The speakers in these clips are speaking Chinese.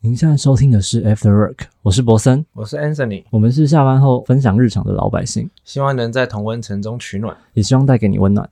您现在收听的是 After Work，我是博森，我是 Anthony，我们是下班后分享日常的老百姓，希望能在同温层中取暖。也希望带给你温暖。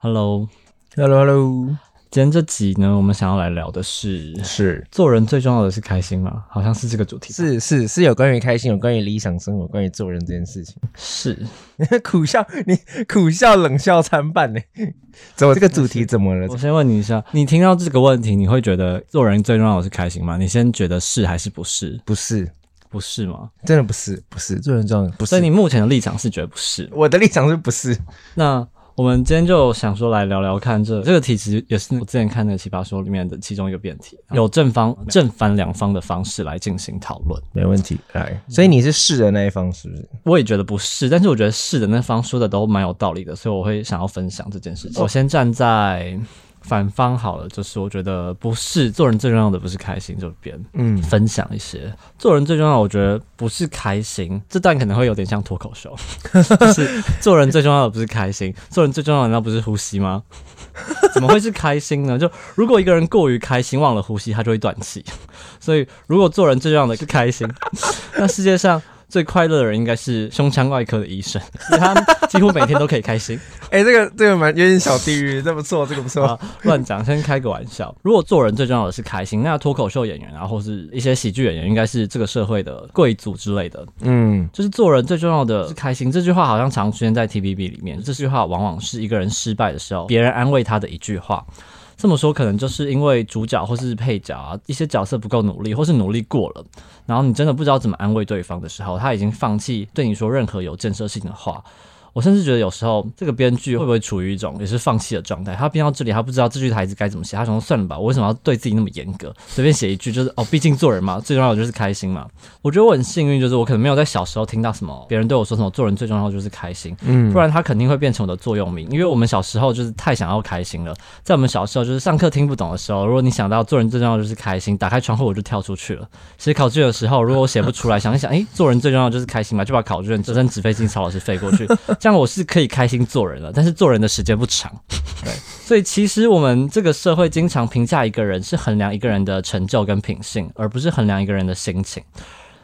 Hello，Hello。Hello，今天这集呢，我们想要来聊的是，是做人最重要的是开心吗？好像是这个主题。是是是有关于开心，有关于理想生活，关于做人这件事情。是，苦笑，你苦笑冷笑参半呢？怎么这个主题怎么了我？先问你一下，你听到这个问题，你会觉得做人最重要的是开心吗？你先觉得是还是不是？不是，不是吗？真的不是，不是做人重要，不是。所以你目前的立场是觉得不是。我的立场是不是？那我们今天就想说来聊聊看这这个题，其实也是我之前看那个奇葩说里面的其中一个辩题，有正方、正反两方的方式来进行讨论。没问题，来。所以你是是的那一方，是不是？我也觉得不是，但是我觉得是的那方说的都蛮有道理的，所以我会想要分享这件事情。我先站在反方好了，就是我觉得不是做人最重要的不是开心这边，嗯，分享一些做人最重要的，我觉得不是开心，这段可能会有点像脱口秀，就是做人最重要的不是开心，做人最重要的难道不是呼吸吗？怎么会是开心呢？就如果一个人过于开心，忘了呼吸，他就会断气。所以如果做人最重要的是开心，那世界上。最快乐的人应该是胸腔外科的医生，因为他几乎每天都可以开心。哎、这个这个蛮有点小地狱，这不错，这个不错。啊，乱讲，先开个玩笑。如果做人最重要的是开心，那脱口秀演员啊，或是一些喜剧演员，应该是这个社会的贵族之类的。嗯，就是做人最重要的是开心，这句话好像常出现在 TVB 里面。这句话往往是一个人失败的时候，别人安慰他的一句话。这么说，可能就是因为主角或是配角啊，一些角色不够努力，或是努力过了，然后你真的不知道怎么安慰对方的时候，他已经放弃对你说任何有建设性的话。我甚至觉得有时候这个编剧会不会处于一种也是放弃的状态？他编到这里，他不知道这句台词该怎么写，他想说算了吧，我为什么要对自己那么严格？随便写一句就是哦，毕竟做人嘛，最重要的就是开心嘛。我觉得我很幸运，就是我可能没有在小时候听到什么别人对我说什么做人最重要的就是开心，嗯不然他肯定会变成我的座右铭。因为我们小时候就是太想要开心了，在我们小时候就是上课听不懂的时候，如果你想到做人最重要就是开心，打开窗户我就跳出去了。写考卷的时候，如果我写不出来，想一想，诶，做人最重要就是开心嘛，就把考卷折成纸飞机，朝老师飞过去，这样我是可以开心做人了。但是做人的时间不长，对，所以其实我们这个社会经常评价一个人是衡量一个人的成就跟品性，而不是衡量一个人的心情。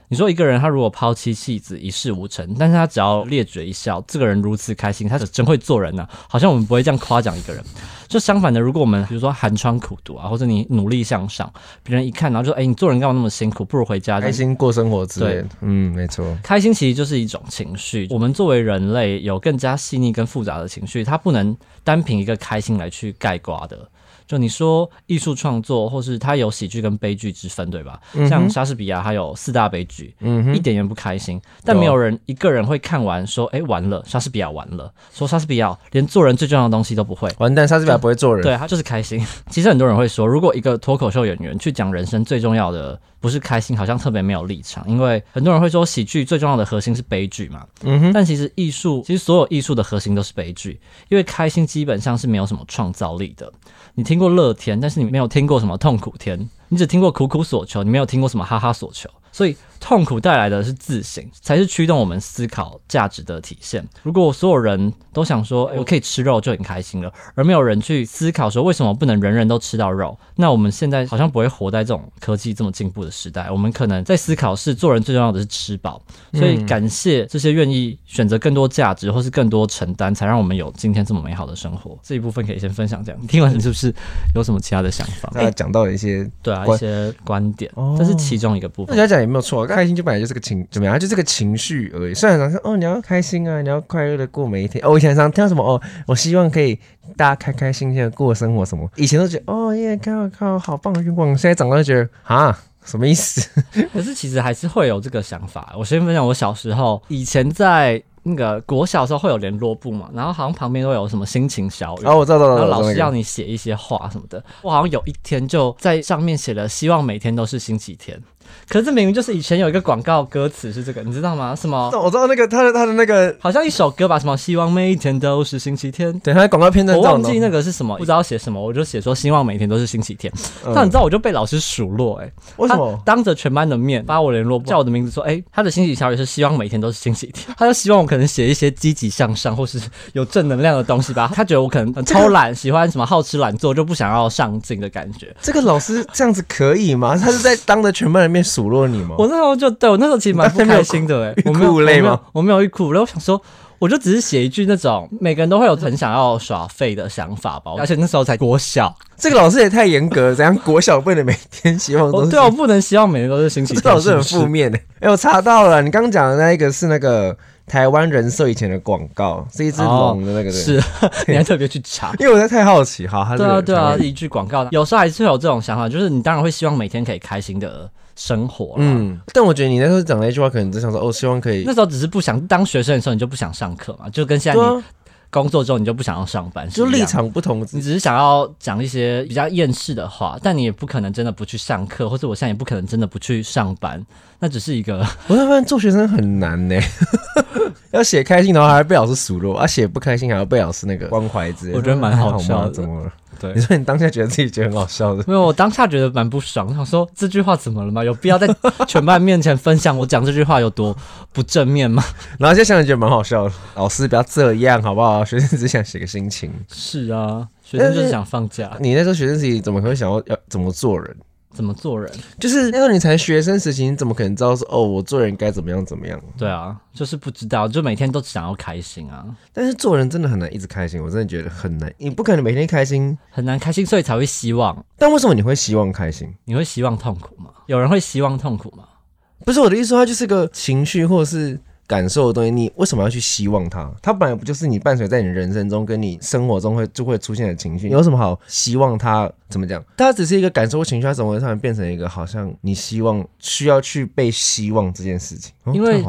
你说一个人他如果抛妻弃子一事无成，但是他只要咧嘴一笑，这个人如此开心，他是真会做人呐、好像我们不会这样夸奖一个人。就相反的，如果我们比如说寒窗苦读啊，或者你努力向上，别人一看然后就哎、你做人干嘛那么辛苦，不如回家开心过生活之类的。嗯，没错。开心其实就是一种情绪，我们作为人类有更加细腻跟复杂的情绪，它不能单凭一个开心来去概括的。就你说艺术创作，或是它有喜剧跟悲剧之分，对吧？像莎士比亚，他有四大悲剧，一点也不开心，但没有人一个人会看完说，哎、完了，莎士比亚完了，说莎士比亚连做人最重要的东西都不会。完蛋，莎士比亚不会做人。对他就是开心。其实很多人会说，如果一个脱口秀演员去讲人生最重要的不是开心，好像特别没有立场，因为很多人会说喜剧最重要的核心是悲剧嘛。嗯哼，但其实艺术，其实所有艺术的核心都是悲剧，因为开心基本上是没有什么创造力的。你听过乐天，但是你没有听过什么痛苦天，你只听过苦苦所求，你没有听过什么哈哈所求。所以痛苦带来的是自省，才是驱动我们思考价值的体现。如果所有人都想说，哎、我可以吃肉就很开心了，而没有人去思考说为什么不能人人都吃到肉，那我们现在好像不会活在这种科技这么进步的时代。我们可能在思考是做人最重要的是吃饱，所以感谢这些愿意选择更多价值或是更多承担，才让我们有今天这么美好的生活。这一部分可以先分享这样。你听完你是不是有什么其他的想法？大家讲到了一些，对啊，一些观点哦，这是其中一个部分。没有错，开心就本来就是个情，怎么样？就是个情绪而已。虽然常说哦，你要开心啊，你要快乐的过每一天。哦，我以前常听到什么哦，我希望可以大家开开心心的过生活什么。以前都觉得哦耶，靠靠，好棒的愿望。现在长大就觉得啊，什么意思？可是其实还是会有这个想法。我先分享我小时候，以前在那个国小的时候会有联络簿嘛，然后好像旁边都有什么心情小语。哦，我知道，然后知道。老师要你写一些话什么的，我好像有一天就在上面写了，希望每天都是星期天。可是这明明就是以前有一个广告歌词是这个，你知道吗？什么？我知道那个他的他的那个，好像一首歌吧，什么希望每一天都是星期天。对，他的广告片段我忘记那个是什么，不知道写什么，我就写说希望每天都是星期天。嗯但你知道，我就被老师数落哎、为什么他？当着全班的面发我联络，叫我的名字说，哎、他的星期小也是希望每天都是星期天，他就希望我可能写一些积极向上或是有正能量的东西吧。他觉得我可能很偷懒，喜欢什么好吃懒做，就不想要上进的感觉。这个老师这样子可以吗？他是在当着全班的面数落你吗？我那时候就对我那时候其实蛮不开心的哎、欲我没有哭无泪吗？我没有我没有欲哭然后，我想说。我就只是写一句那种每个人都会有很想要耍废的想法吧，而且那时候才国小，这个老师也太严格了，怎样国小不能每天希望都是？我对我不能希望每天都是星期天，这老师很负面的。哎、我查到了，你刚刚讲的那一个是那个台湾人寿以前的广告，是一只龙的那个、对是，你还特别去查。因为我在太好奇，哈，他对啊，对啊，嗯一句广告，有时候还是会有这种想法，就是你当然会希望每天可以开心的生活。嗯，嗯，但我觉得你那时候讲那句话，可能只想说，哦，希望可以那时候只是不想当学生的时候，你就不想上课嘛，就跟现在你工作之后你就不想要上班，就立。场不同，你只是想要讲一些比较厌世的话，但你也不可能真的不去上课，或者我现在也不可能真的不去上班，那只是一个我才发现做学生很难呢，要写开心，然后还要被老师数落，啊，写不开心还要被老师那个关怀之类的。我觉得蛮好笑的怎么了？对你。说你当下觉得自己觉得很好笑的，没有，我当下觉得蛮不爽，我想说这句话怎么了吗？有必要在全班面前分享我讲这句话有多不正面吗？然后现在想想觉得蛮好笑的。老师不要这样好不好？学生只想写个心情。是啊，学生就是想放假，你那时候学生自己怎么会想要要怎么做人？怎么做人？就是那时候你才学生时期，你怎么可能知道说哦，我做人该怎么样怎么样？对啊，就是不知道，就每天都想要开心啊，但是做人真的很难一直开心，我真的觉得很难。你不可能每天开心，很难开心，所以才会希望。但为什么你会希望开心？你会希望痛苦吗？有人会希望痛苦吗？不是我的意思说，它就是个情绪或者是感受的东西，你为什么要去希望它？它本来不就是你伴随在你人生中跟你生活中会就会出现的情绪，你有什么好希望它？怎么讲？它只是一个感受情绪，它怎么会突然变成一个好像你希望需要去被希望这件事情？哦因为。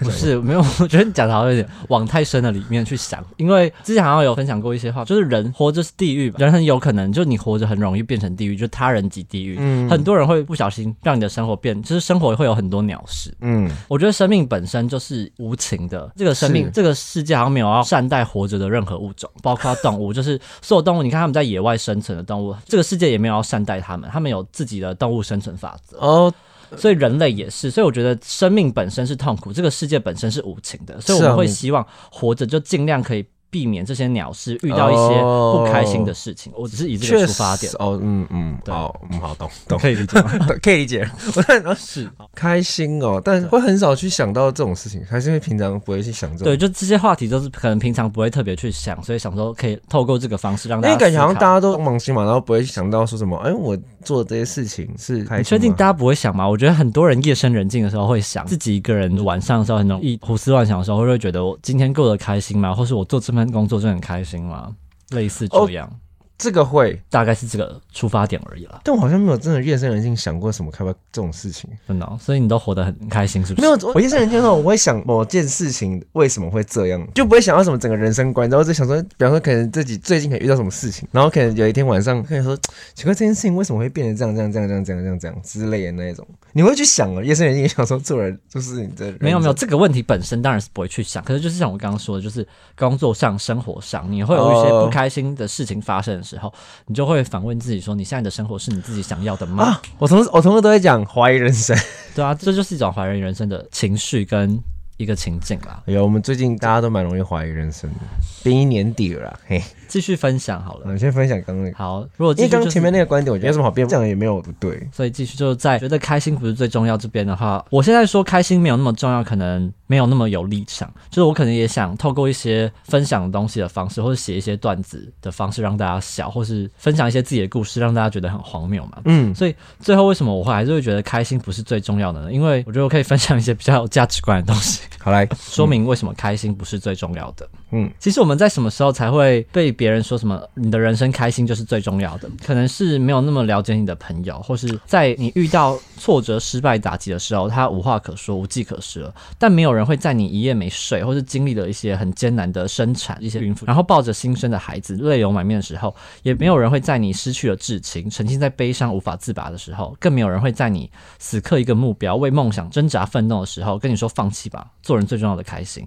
不是，没有，我觉得你讲的好像有点往太深的里面去想。因为之前好像有分享过一些话，就是人活着是地狱吧，人很有可能就你活着很容易变成地狱，就他人即地狱。嗯很多人会不小心让你的生活变，就是生活会有很多鸟事。嗯，我觉得生命本身就是无情的，这个生命，这个世界好像没有要善待活着的任何物种，包括动物，就是所有动物，你看他们在野外生存的动物，这个世界也没有要善待他们，他们有自己的动物生存法则。哦，所以人类也是，所以我觉得生命本身是痛苦，这个世界本身是无情的，所以我们会希望活着就尽量可以避免这些鸟事，遇到一些不开心的事情。我只是以这个出发点，哦，嗯嗯，对哦，嗯，好懂懂，可以理解？可以理解。我 在是开心哦，但会很少去想到这种事情，还是因为平常不会去想这种。对，就这些话题都是可能平常不会特别去想，所以想说可以透过这个方式让大家因为感觉好像大家都忙心嘛，然后不会想到说什么，哎，我做的这些事情是开心吗你确定大家不会想吗？我觉得很多人夜深人静的时候会想，自己一个人晚上的时候很容易胡思乱想的时候，会不会觉得我今天过得开心吗？或是我做这份工作就很开心嘛？类似这样，这个会？大概是这个出发点而已啦，但我好像没有真的夜深人静想过什么开发这种事情。真的哦、所以你都活得很开心，是不是？没有，我夜深人静的时候，我会想某件事情为什么会这样，就不会想到什么整个人生观，然后就想说，比方说可能自己最近可能遇到什么事情，然后可能有一天晚上可以说，奇怪这件事情为什么会变成这样这样这样这样这样这样这样之类的那一种，你会去想哦，夜深人静想说做人就是你的人没有没有，这个问题本身当然是不会去想，可是就是像我刚刚说的，就是工作上、生活上，你会有一些哦不开心的事情发生的时候，你就会反问自己说：你现在的生活是你自己想要的吗？啊，我同事我同事都会讲怀疑人生。对啊，这就是一种怀疑人生的情绪跟一个情境啦。有，我们最近大家都蛮容易怀疑人生的，毕竟年底了啦，嘿，继续分享好了。我先分享刚刚那个，好，如果继续就是因为刚刚前面那个观点，我觉得有什么好辩，这样也没有不对。所以继续就是在觉得开心不是最重要这边的话，我现在说开心没有那么重要，可能没有那么有立场，就是我可能也想透过一些分享东西的方式，或者写一些段子的方式让大家笑，或是分享一些自己的故事，让大家觉得很荒谬嘛。嗯，所以最后为什么我会还是会觉得开心不是最重要的呢？因为我觉得我可以分享一些比较有价值观的东西，好来，说明为什么开心不是最重要的。嗯，其实我们在什么时候才会被别人说什么你的人生开心就是最重要的，可能是没有那么了解你的朋友，或是在你遇到挫折、失败、打击的时候，他无话可说、无计可施了。但没有人会在你一夜没睡，或是经历了一些很艰难的生产、一些孕妇，然后抱着新生的孩子泪流满面的时候，也没有人会在你失去了至亲、沉浸在悲伤无法自拔的时候，更没有人会在你死磕一个目标、为梦想挣扎奋斗的时候，跟你说放弃吧，做人最重要的开心。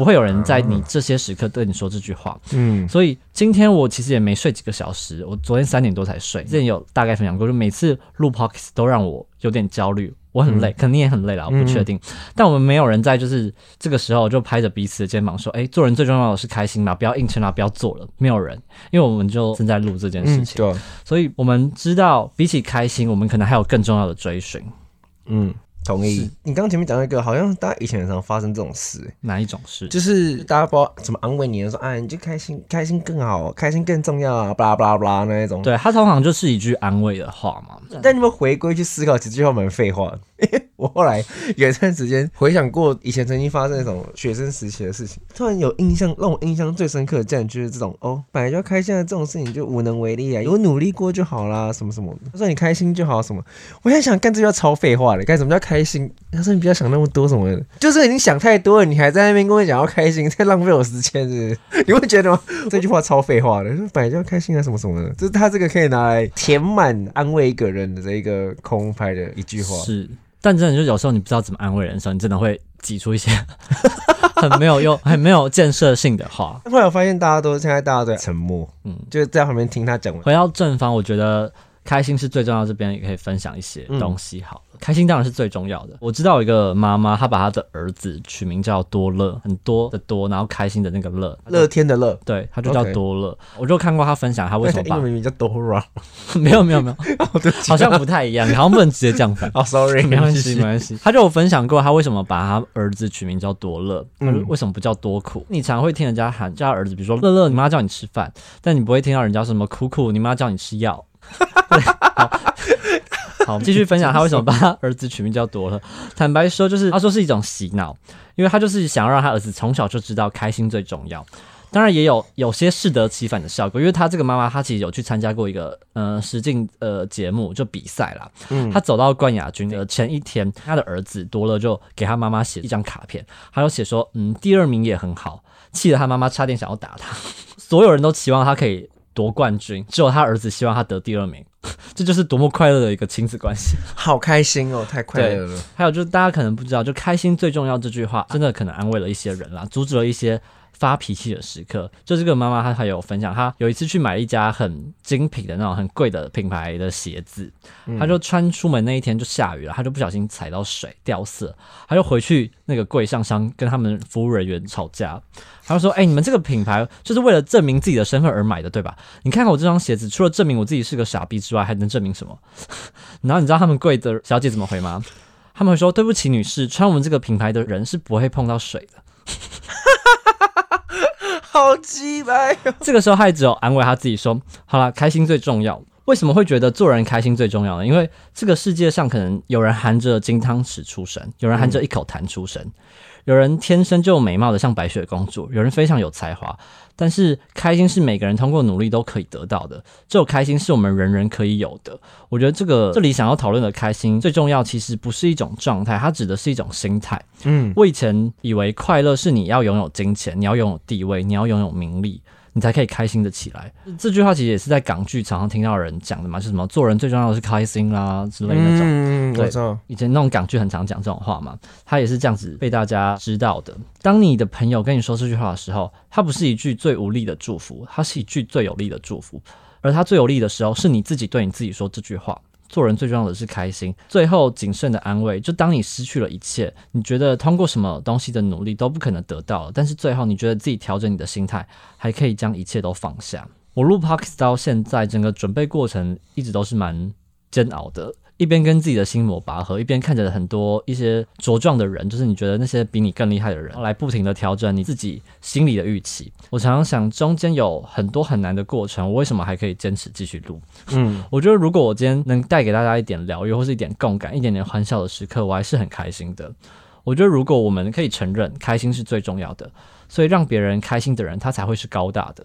不会有人在你这些时刻对你说这句话，嗯，所以今天我其实也没睡几个小时，我昨天三点多才睡。之前有大概分享过，就每次录 podcast 都让我有点焦虑，我很累，肯定也很累了，我不确定。但我们没有人在就是这个时候就拍着彼此的肩膀说：“哎，做人最重要的是开心嘛，不要硬撑啊，不要做了。”没有人，因为我们就正在录这件事情，对，所以我们知道比起开心，我们可能还有更重要的追寻。嗯。同意，你刚刚前面讲那个，好像大家以前很常发生这种事，哪一种事？就是大家不知道怎么安慰你，说哎，你就开心，开心更好，开心更重要啊，巴拉巴拉巴拉那一种。对他通常就是一句安慰的话嘛。但你们回归去思考，其实这句话蛮废话。我后来有一段时间回想过以前曾经发生那种学生时期的事情，突然有印象，让我印象最深刻的，竟然就是这种哦，本来就要开心的这种事情就无能为力啊，有努力过就好啦，什么什么。他说你开心就好，什么？我现在想，干这句话超废话的，干什么叫开心？他说你不要想那么多什么的，就是已经想太多了，你还在那边跟我讲要开心，在浪费我时间，是？你会觉得吗？这句话超废话的，说本来就要开心啊，什么什么的，就是他这个可以拿来填满安慰一个人的这一个空拍的一句话，是。但真的就有时候你不知道怎么安慰人的时候，你真的会挤出一些 很没有用、很没有建设性的话。后来我发现大家都现在大家都在沉默，嗯，就在旁边听他讲。回到正方，我觉得开心是最重要。这边也可以分享一些东西，好。开心当然是最重要的。我知道有一个妈妈，她把她的儿子取名叫多乐，很多的多，然后开心的那个乐，乐天的乐，对，他就叫多乐。我就看过他分享，他为什么把 名名叫 Dora，没有没有没有，好像不太一样，好像不能直接这样翻。哦，Sorry，没关系没关系。他就有分享过，他为什么把他儿子取名叫多乐，嗯，为什么不叫多苦？你常会听人家喊叫他儿子，比如说乐乐，你妈叫你吃饭，但你不会听到人家什么苦苦，你妈叫你吃药。好，继续 分享他为什么把他儿子取名叫多乐。坦白说，就是他说是一种洗脑，因为他就是想要让他儿子从小就知道开心最重要。当然也有有些适得其反的效果，因为他这个妈妈，她其实有去参加过一个呃实境呃节目，就比赛啦。嗯，他走到冠亚军的前一天，他的儿子多乐就给他妈妈写一张卡片，他就写说，嗯，第二名也很好，气得他妈妈差点想要打他。所有人都期望他可以。夺冠军，只有他儿子希望他得第二名，这就是多么快乐的一个亲子关系，好开心哦，太快乐了。还有就是大家可能不知道，就开心最重要这句话，真的可能安慰了一些人啦，阻止了一些。发脾气的时刻，就这个妈妈她还有分享，她有一次去买一家很精品的那种很贵的品牌的鞋子，她就穿出门那一天就下雨了，她就不小心踩到水掉色，她就回去那个柜上商跟他们服务人员吵架，她就说：“哎，你们这个品牌就是为了证明自己的身份而买的，对吧？你看看我这双鞋子，除了证明我自己是个傻逼之外，还能证明什么？” 然后你知道他们柜的小姐怎么回吗？他们会说：“对不起，女士，穿我们这个品牌的人是不会碰到水的。” 好鸡掰！这个时候，他也只有安慰他自己说：“好了，开心最重要。”为什么会觉得做人开心最重要呢？因为这个世界上可能有人含着金汤匙出生，有人含着一口痰出生。有人天生就美貌的像白雪公主，有人非常有才华，但是开心是每个人通过努力都可以得到的，只有开心是我们人人可以有的。我觉得这个这里想要讨论的开心最重要，其实不是一种状态，它指的是一种心态。嗯，我以前以为快乐是你要拥有金钱，你要拥有地位，你要拥有名利。你才可以开心的起来。这句话其实也是在港剧常常听到人讲的嘛，是什么做人最重要的是开心啦之类那种。嗯，我知道。以前那种港剧很常讲这种话嘛，他也是这样子被大家知道的。当你的朋友跟你说这句话的时候，它不是一句最无力的祝福，它是一句最有力的祝福。而它最有力的时候，是你自己对你自己说这句话。做人最重要的是开心，最后谨慎的安慰。就当你失去了一切，你觉得通过什么东西的努力都不可能得到，但是最后你觉得自己调整你的心态，还可以将一切都放下。我录 podcast 到现在，整个准备过程一直都是蛮煎熬的。一边跟自己的心魔拔河，一边看着很多一些茁壮的人，就是你觉得那些比你更厉害的人，来不停的调整你自己心里的预期。我常常想，中间有很多很难的过程，我为什么还可以坚持继续录？嗯，我觉得如果我今天能带给大家一点疗愈，或是一点共感，一点点欢笑的时刻，我还是很开心的。我觉得如果我们可以承认开心是最重要的，所以让别人开心的人，他才会是高大的。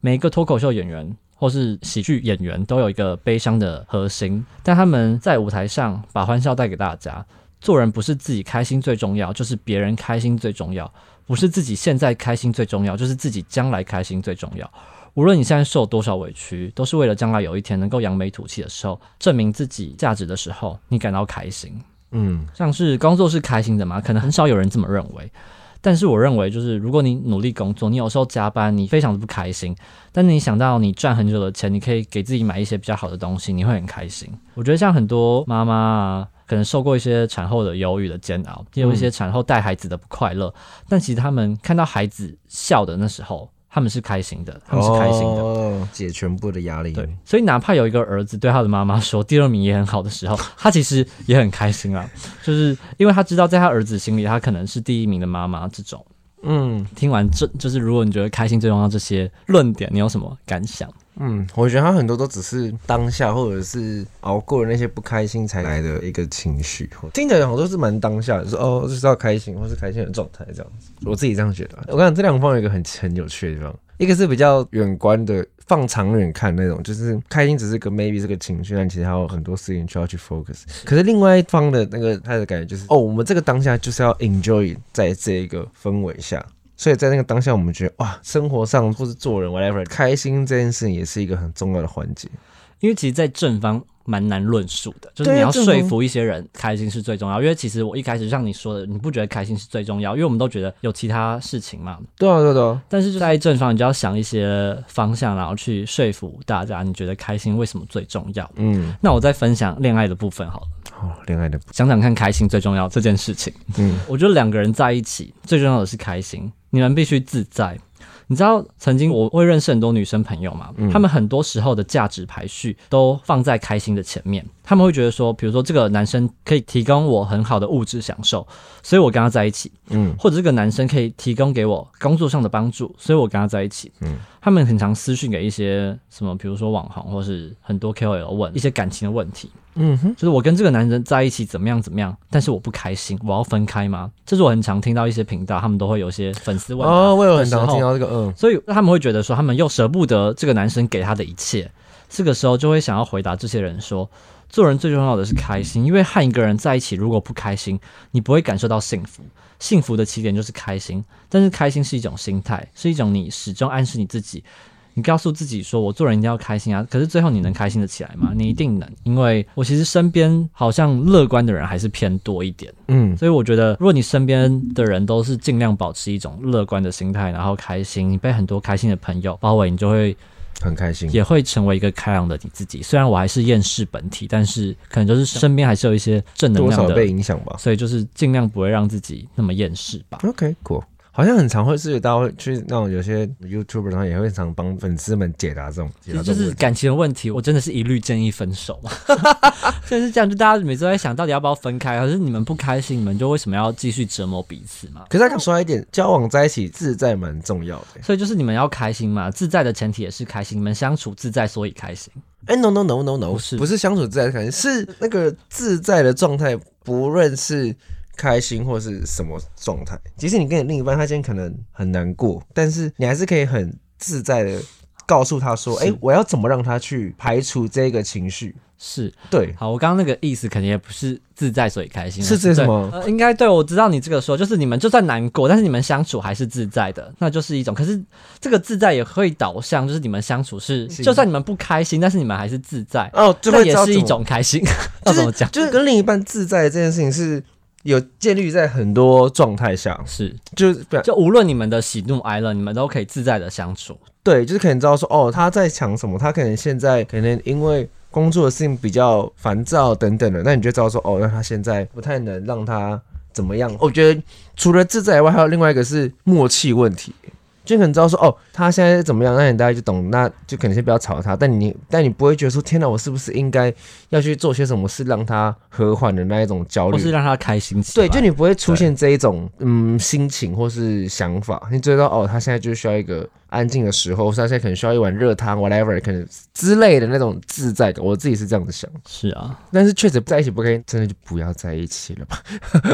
每一个脱口秀演员或是喜剧演员都有一个悲伤的核心，但他们在舞台上把欢笑带给大家。做人不是自己开心最重要，就是别人开心最重要；不是自己现在开心最重要，就是自己将来开心最重要。无论你现在受多少委屈，都是为了将来有一天能够扬眉吐气的时候，证明自己价值的时候，你感到开心。嗯，像是工作是开心的嘛？可能很少有人这么认为。但是我认为，就是如果你努力工作，你有时候加班，你非常的不开心。但你想到你赚很久的钱，你可以给自己买一些比较好的东西，你会很开心。我觉得像很多妈妈啊，可能受过一些产后的忧郁的煎熬，也有一些产后带孩子的不快乐。但其实他们看到孩子笑的那时候。他们是开心的，他们是开心的，哦，解全部的压力。对，所以哪怕有一个儿子对他的妈妈说第二名也很好的时候，他其实也很开心啊，就是因为他知道在他儿子心里，他可能是第一名的妈妈。这种，嗯听完这就是如果你觉得开心最重要这些论点，你有什么感想？嗯，我觉得他很多都只是当下或者是熬过了那些不开心才来的一个情绪，听起来好像都是蛮当下的，说哦就是要开心或是开心的状态这样子。我自己这样觉得。我跟你讲，这两方有一个很很有趣的地方，一个是比较远观的，放长远看那种，就是开心只是个 maybe 这个情绪，但其实还有很多事情需要去 focus。可是另外一方的那个他的感觉就是，哦，我们这个当下就是要 enjoy 在这一个氛围下。所以在那个当下，我们觉得哇，生活上或是做人 whatever，开心这件事情也是一个很重要的环节。因为其实，在正方蛮难论述的，就是你要说服一些人开心是最重要。因为其实我一开始像你说的，你不觉得开心是最重要，因为我们都觉得有其他事情嘛。对啊，对啊对啊，但是就在正方，你就要想一些方向，然后去说服大家，你觉得开心为什么最重要？嗯，那我再分享恋爱的部分好了，哦，恋爱的，想想看开心最重要这件事情。嗯，我觉得两个人在一起最重要的是开心，你们必须自在。你知道，曾经我会认识很多女生朋友嘛，她们很多时候的价值排序都放在开心的前面。他们会觉得说，比如说这个男生可以提供我很好的物质享受，所以我跟他在一起；嗯。或者这个男生可以提供给我工作上的帮助，所以我跟他在一起。嗯。他们很常私讯给一些什么，比如说网红或是很多 KOL 问一些感情的问题，嗯哼，就是我跟这个男人在一起怎么样怎么样，但是我不开心，我要分开吗？这是我很常听到一些频道，他们都会有一些粉丝问哦，我有很常听到这个，嗯。所以他们会觉得说，他们又舍不得这个男生给他的一切，这个时候就会想要回答这些人说，做人最重要的是开心，因为和一个人在一起，如果不开心，你不会感受到幸福。幸福的起点就是开心，但是开心是一种心态，是一种你始终暗示你自己。你告诉自己说：“我做人一定要开心啊！”可是最后你能开心的起来吗？你一定能，因为我其实身边好像乐观的人还是偏多一点。嗯所以我觉得，如果你身边的人都是尽量保持一种乐观的心态，然后开心，你被很多开心的朋友包围，你就会很开心，也会成为一个开朗的你自己。虽然我还是厌世本体，但是可能就是身边还是有一些正能量多少被的，影响吧。所以就是尽量不会让自己那么厌世吧。OK，cool。好像很常会是大家会去那种有些 YouTuber，然后也会常帮粉丝们解答这种，解答这种就就是感情的问题，我真的是一律建议分手嘛。就是这样，就大家每次都在想到底要不要分开，可是你们不开心，你们就为什么要继续折磨彼此嘛？可是他刚说一点，交往在一起自在蛮重要的。所以就是你们要开心嘛，自在的前提也是开心，你们相处自在，所以开心。哎、n o no no no no，不是不是相处自在的感觉，是那个自在的状态，不论是开心或是什么状态。即使你跟你另一半，他今天可能很难过，但是你还是可以很自在的告诉他说：“哎、是我要怎么让他去排除这个情绪是，？”对，好，我刚刚那个意思肯定也不是自在所以开心，是这什么呃，应该对我知道你这个说，就是你们就算难过，但是你们相处还是自在的，那就是一种。可是这个自在也会导向，就是你们相处是，是就算你们不开心，但是你们还是自在，哦，就那也是一种开心。就是要怎么讲？就是跟另一半自在这件事情是有建立在很多状态下，是，就是就无论你们的喜怒哀乐，你们都可以自在的相处。对，就是可能知道说哦他在想什么，他可能现在可能因为工作的事情比较烦躁等等的，那你就知道说哦，那他现在不太能让他怎么样。我觉得除了自在以外，还有另外一个是默契问题。就可能知道说哦，他现在怎么样，那你大概就懂，那就可能先不要吵他。但你但你不会觉得说，天哪，我是不是应该要去做些什么事让他和缓的那一种焦虑？或是让他开心起来。对，就你不会出现这一种嗯心情或是想法，你知道哦，他现在就需要一个安静的时候，他现在可能需要一碗热汤，whatever，可能之类的那种自在感，我自己是这样子想。是啊，但是确实在一起不开心，真的就不要在一起了吧。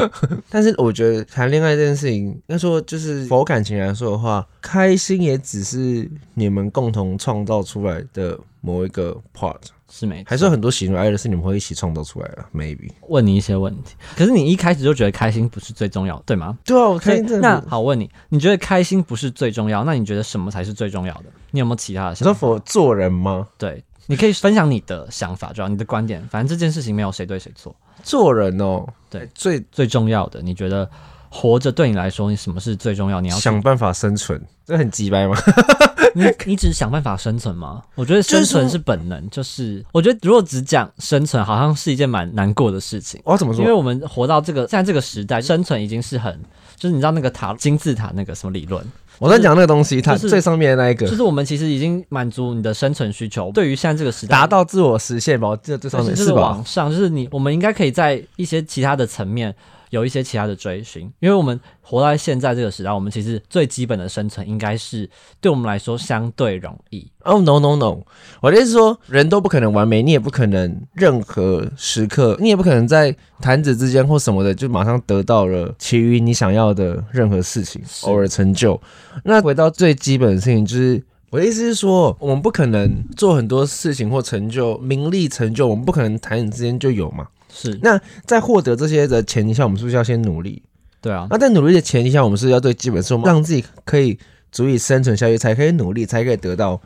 但是我觉得谈恋爱这件事情，要说就是否感情来说的话，开心也只是你们共同创造出来的某一个 part，是没错还是有很多喜怒哀乐是你们会一起创造出来的，maybe。问你一些问题，可是你一开始就觉得开心不是最重要，对吗？对啊，我开那好，我问你，你觉得开心不是最重要？那你觉得什么才是最重要的？你有没有其他的你说想法？否做人吗？对，你可以分享你的想法，主要，你的观点。反正这件事情没有谁对谁错，做人哦，对，最最重要的，你觉得活着对你来说，你什么是最重要？你要想办法生存，这很鸡掰吗？你你只是想办法生存吗？我觉得生存是本能，就是我觉得如果只讲生存，好像是一件蛮难过的事情。我要怎么说？因为我们活到这个现在这个时代，生存已经是很，就是你知道那个塔金字塔那个什么理论，我在讲那个东西，它是最上面的那一个就，是我们其实已经满足你的生存需求。对于现在这个时代，达到自我实现吧，我记得最上面就是是吧往？上，就是你我们应该可以在一些其他的层面有一些其他的追寻，因为我们活在现在这个时代，我们其实最基本的生存应该是对我们来说相对容易。哦、no no no！我的意思是说，人都不可能完美，你也不可能任何时刻，你也不可能在弹指之间或什么的就马上得到了其余你想要的任何事情，偶尔成就。那回到最基本的事情，就是我的意思是说，我们不可能做很多事情或成就名利成就，我们不可能弹指之间就有嘛。是，那在获得这些的前提下，我们是不是要先努力？对啊，那在努力的前提下，我们是要最基本是我们让自己可以足以生存下去，才可以努力，才可以得到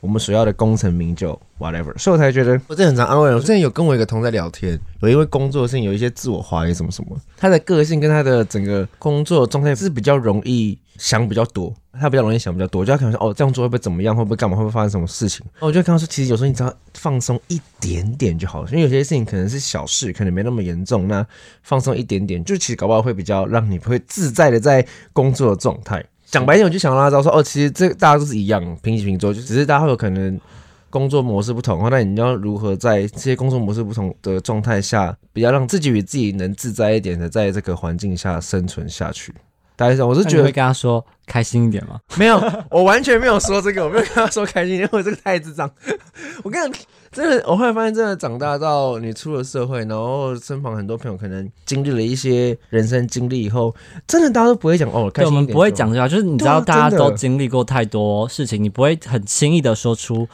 我们所要的功成名就，whatever。所以我才觉得，我真的很常安慰人。我之前有跟我一个同事在聊天，有因为工作的事情有一些自我怀疑什么什么，他的个性跟他的整个工作状态是比较容易想比较多，他比较容易想比较多，就要可能说哦这样做会不会怎么样，会不会干嘛，会不会发生什么事情？我就跟他说，其实有时候你只要放松一点点就好了，因为有些事情可能是小事，可能没那么严重，那放松一点点，就其实搞不好会比较让你会自在的在工作的状态。讲白一点，我就想让他知道说，哦，其实这大家都是一样，平起平坐，就只是大家会有可能工作模式不同的话，那你要如何在这些工作模式不同的状态下，比较让自己与自己能自在一点的，在这个环境下生存下去？大概是，我是觉得会跟他说开心一点吗？没有，我完全没有说这个，我没有跟他说开心，因为我这个太智障。我跟你讲，真的，我后来发现，真的长大到你出了社会，然后身旁很多朋友可能经历了一些人生经历以后，真的大家都不会讲哦，开对，我心一点就好们不会讲这个，就是你知道大家都经历过太多事情，你不会很轻易的说出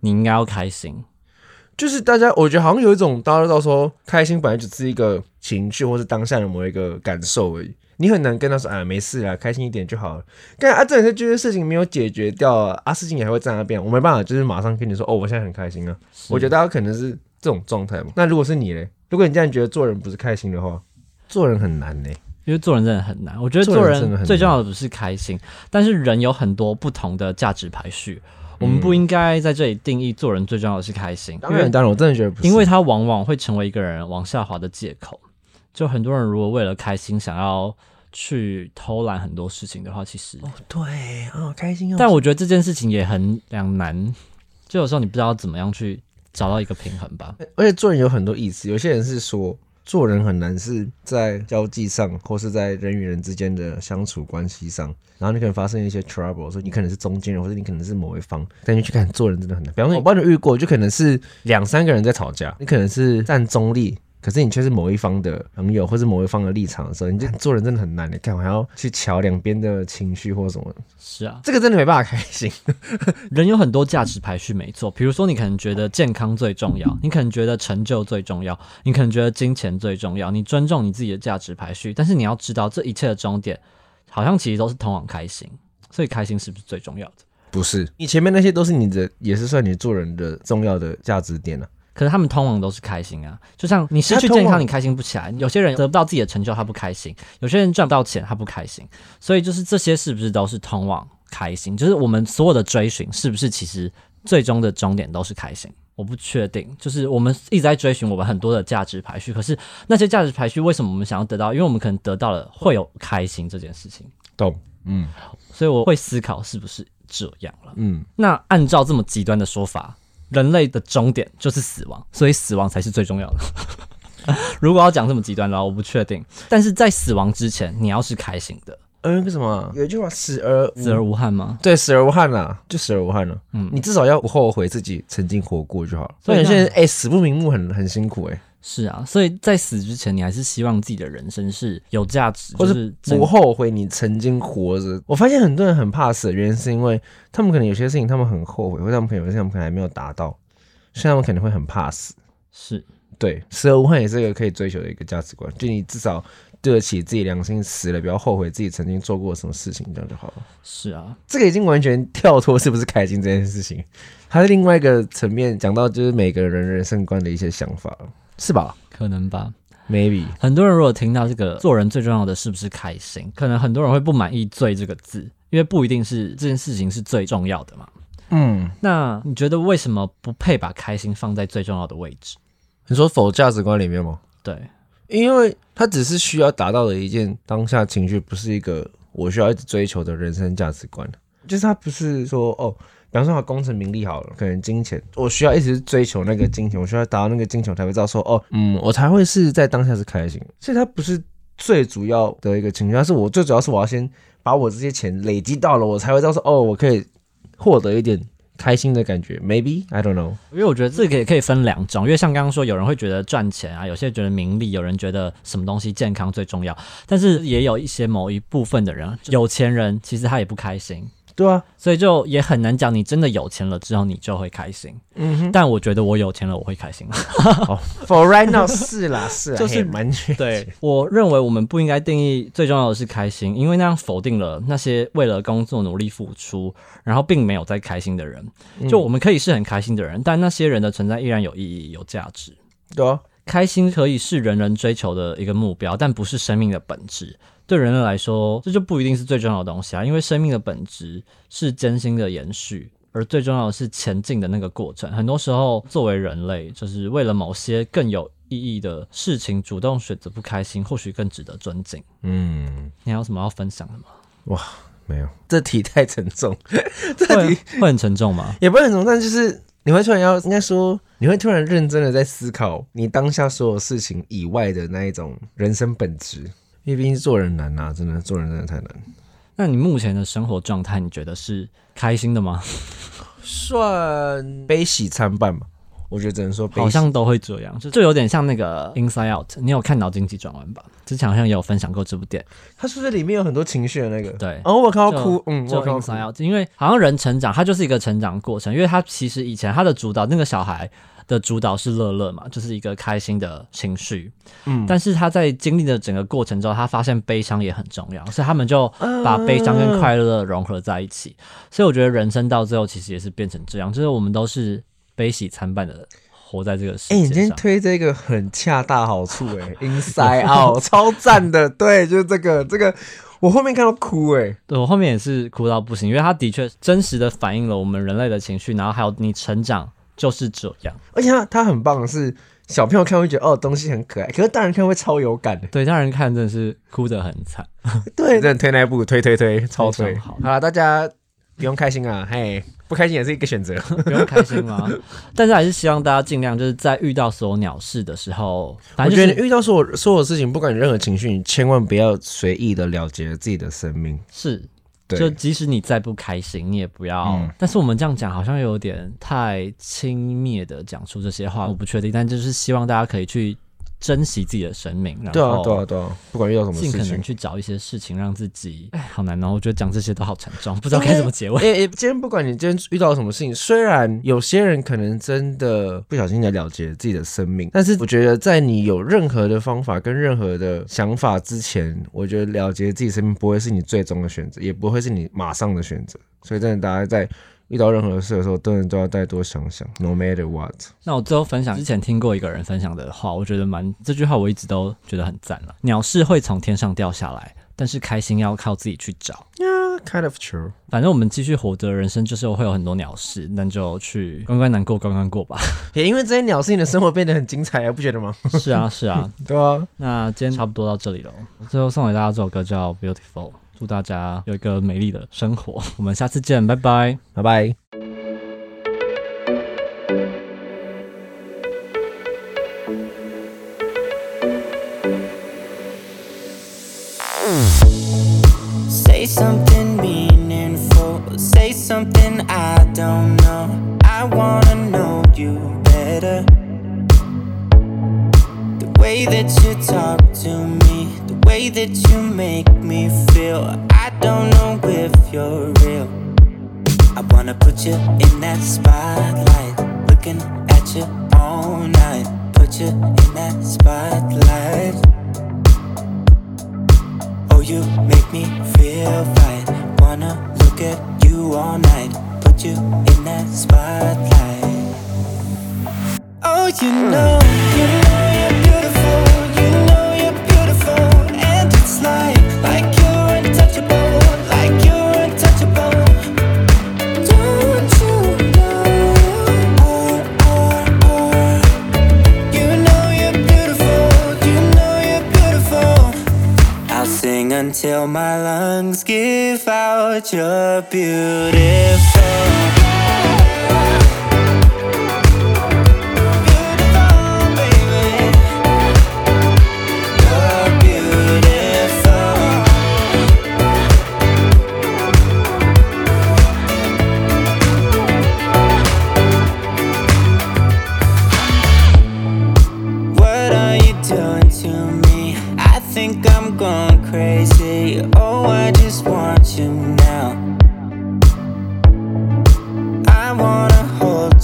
你应该要开心。就是大家，我觉得好像有一种大家都知道说，开心本来只是一个情绪，或是当下的某一个感受而已。你很难跟他说，啊，没事啊，开心一点就好了。但啊，这些这些事情没有解决掉啊，啊，事情也还会在那边，我没办法，就是马上跟你说，哦，我现在很开心啊。我觉得大家可能是这种状态嘛。那如果是你嘞，如果你这样觉得做人不是开心的话，做人很难嘞。因为做人真的很难，我觉得做做人真的很人最重要的不是开心，但是人有很多不同的价值排序，我们不应该在这里定义做人最重要的是开心，当然，当然，我真的觉得不是，因为它往往会成为一个人往下滑的借口。就很多人如果为了开心想要去偷懒很多事情的话，其实，哦，对啊，开心哦。但我觉得这件事情也很两难，就有时候你不知道怎么样去找到一个平衡吧。而且做人有很多意思，有些人是说做人很难是在交际上，或是在人与人之间的相处关系上，然后你可能发生一些 trouble，所以你可能是中间人，或者你可能是某一方，但你去看做人真的很难。比方说，我帮你遇过，就可能是两三个人在吵架，你可能是站中立。可是你却是某一方的朋友，或是某一方的立场的时候，你就做人真的很难。你看，我还要去瞧两边的情绪或什么，是啊，这个真的没办法开心。人有很多价值排序，没错。比如说，你可能觉得健康最重要，你可能觉得成就最重要，你可能觉得金钱最重要。你尊重你自己的价值排序，但是你要知道，这一切的终点好像其实都是通往开心。所以，开心是不是最重要的？不是，你前面那些都是你的，也是算你做人的重要的价值点啊。可是他们通往都是开心啊，就像你失去健康，你开心不起来；有些人得不到自己的成就，他不开心；有些人赚不到钱，他不开心。所以就是这些是不是都是通往开心？就是我们所有的追寻，是不是其实最终的终点都是开心？我不确定，就是我们一直在追寻我们很多的价值排序，可是那些价值排序为什么我们想要得到？因为我们可能得到了会有开心这件事情，懂？嗯所以我会思考是不是这样了。嗯，那按照这么极端的说法，人类的终点就是死亡，所以死亡才是最重要的。如果要讲这么极端的话，我不确定。但是在死亡之前，你要是开心的，呃，那个什么啊，有一句话“死而死而无憾吗？对，死而无憾啦，就死而无憾了。嗯，你至少要不后悔自己曾经活过就好了。所以有些人那哎、死不瞑目很很辛苦哎、是啊，所以在死之前，你还是希望自己的人生是有价值，或就是不后悔你曾经活着。我发现很多人很怕死的原因是因为他们可能有些事情他们很后悔，或者他们可能有些事情他们可能还没有达到，所以他们可能会很怕死。是对，死而无憾也是一个可以追求的一个价值观，就你至少对得起自己良心，死了不要后悔自己曾经做过什么事情，这样就好了。是啊，这个已经完全跳脱是不是开心这件事情，它是另外一个层面讲到就是每个人人生观的一些想法了，是吧可能吧。？Maybe 很多人如果听到这个做人最重要的是不是开心，可能很多人会不满意“最”这个字，因为不一定是这件事情是最重要的嘛。嗯，那你觉得为什么不配把开心放在最重要的位置？你说否价值观里面吗？对，因为它只是需要达到的一件当下情绪，不是一个我需要一直追求的人生价值观。就是它不是说哦，比方说好功成名利好了，可能金钱，我需要一直追求那个金钱，我需要达到那个金钱，我才会知道说哦，嗯，我才会是在当下是开心。所以它不是最主要的一个情绪，它是我最主要是我要先把我这些钱累积到了，我才会知道说哦，我可以获得一点开心的感觉。Maybe I don't know。因为我觉得这个也可以分两种，因为像刚刚说，有人会觉得赚钱啊，有些人觉得名利，有人觉得什么东西健康最重要，但是也有一些某一部分的人，有钱人其实他也不开心，对啊，所以就也很难讲，你真的有钱了之后你就会开心。嗯哼但我觉得我有钱了，我会开心。，For right now 是啦是啦，就是嘿蛮确对，我认为我们不应该定义最重要的是开心，因为那样否定了那些为了工作努力付出，然后并没有在开心的人。就我们可以是很开心的人，但那些人的存在依然有意义、有价值。对啊。开心可以是人人追求的一个目标，但不是生命的本质。对人类来说，这就不一定是最重要的东西啊，因为生命的本质是艰辛的延续，而最重要的是前进的那个过程。很多时候，作为人类，就是为了某些更有意义的事情，主动选择不开心，或许更值得尊敬。嗯，你还有什么要分享的吗？哇没有，这题太沉重，这会题会很沉重吗？也不会很沉重，但就是你会突然要，应该说你会突然认真的在思考你当下所有事情以外的那一种人生本质，因为毕竟做人难啊，真的做人真的太难。那你目前的生活状态，你觉得是开心的吗？算悲喜参半吧，我觉得只能说悲喜。好像都会这样，就就有点像那个 Inside Out。你有看脑筋急转弯吧？之前好像也有分享过这部电影。它是不是里面有很多情绪的那个？对哦，我有看到哭，嗯，我就 Inside 哭。Out，因为好像人成长，他就是一个成长过程。因为他其实以前他的主导那个小孩的主导是乐乐嘛，就是一个开心的情绪。嗯但是他在经历的整个过程之后，他发现悲伤也很重要，所以他们就把悲伤跟快乐融合在一起。所以我觉得人生到最后其实也是变成这样，就是我们都是悲喜参半的活在这个世界哎、你今天。推这个很恰到好处、哎，Inside Out 超赞的，对，就是这个这个，我后面看到哭、哎，对我后面也是哭到不行，因为它的确真实的反映了我们人类的情绪，然后还有你成长就是这样。而且他他很棒的是，小朋友看会觉得哦东西很可爱，可是大人看会超有感的。对，大人看真的是哭得很惨。对，真的推那一部，推推推，超推。好好了，大家不用开心啊，嘿，不开心也是一个选择。不用开心吗？但是还是希望大家尽量就是在遇到所有鸟事的时候，我觉得你遇到所有所有事情，不管你任何情绪，你千万不要随意的了结自己的生命。是。对，就即使你再不开心，你也不要。嗯但是我们这样讲好像有点太轻蔑的讲出这些话，我不确定。但就是希望大家可以去珍惜自己的生命，然对啊，后对啊，对啊，不管遇到什么事尽可能。去找一些事情让自己，哎，好难哦。我觉得讲这些都好沉重，不知道该怎么结尾。诶诶，今天不管你今天遇到什么事情，虽然有些人可能真的不小心的了结自己的生命，但是我觉得在你有任何的方法跟任何的想法之前，我觉得了结自己生命不会是你最终的选择，也不会是你马上的选择。所以真的，大家在遇到任何事的时候，真的都要再多想想，no matter what。那我最后分享之前听过一个人分享的话，我觉得蛮这句话我一直都觉得很赞了。鸟是会从天上掉下来，但是开心要靠自己去找。Yeah, Kind of true。反正我们继续活着，人生就是会有很多鸟事，那就去关关难过关关过吧。也因为这些鸟事，你的生活变得很精彩啊，不觉得吗？是啊，是啊。对啊，那今天差不多到这里了，最后送给大家这首歌叫《Beautiful》，祝大家有一个美丽的生活。我们下次见，拜拜。拜拜。You all night. Put you in that spotlight. Oh, you hmm. know, you know Till my lungs give out your beautiful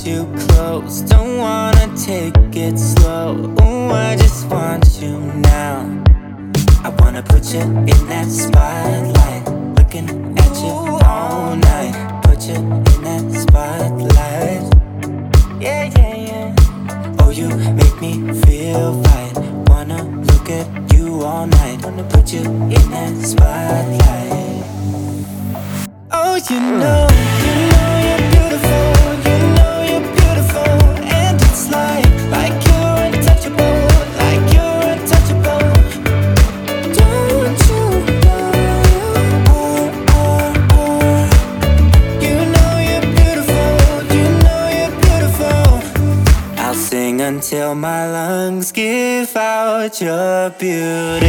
you close, don't wanna take it slow. Oh, I just want you now. I wanna put you in that spotlight, looking at you all night. Put you in that spotlight. Yeah, yeah, yeah. Oh, you make me feel right. Wanna look at you all night. Wanna put you in that spotlight. Oh, you know, until my lungs give out. You're beautiful.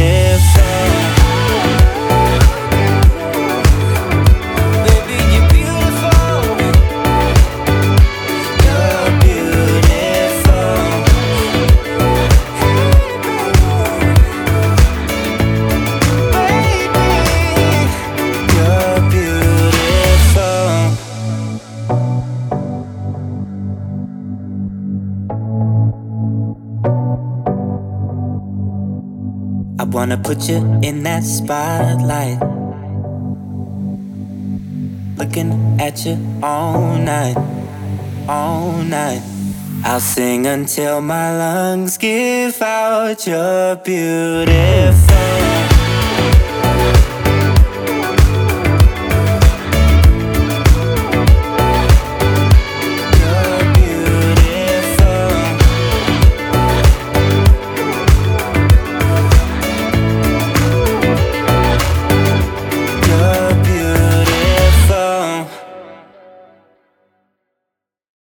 Wanna put you in that spotlight. Looking at you all night, all night. I'll sing until my lungs give out. You're beautiful.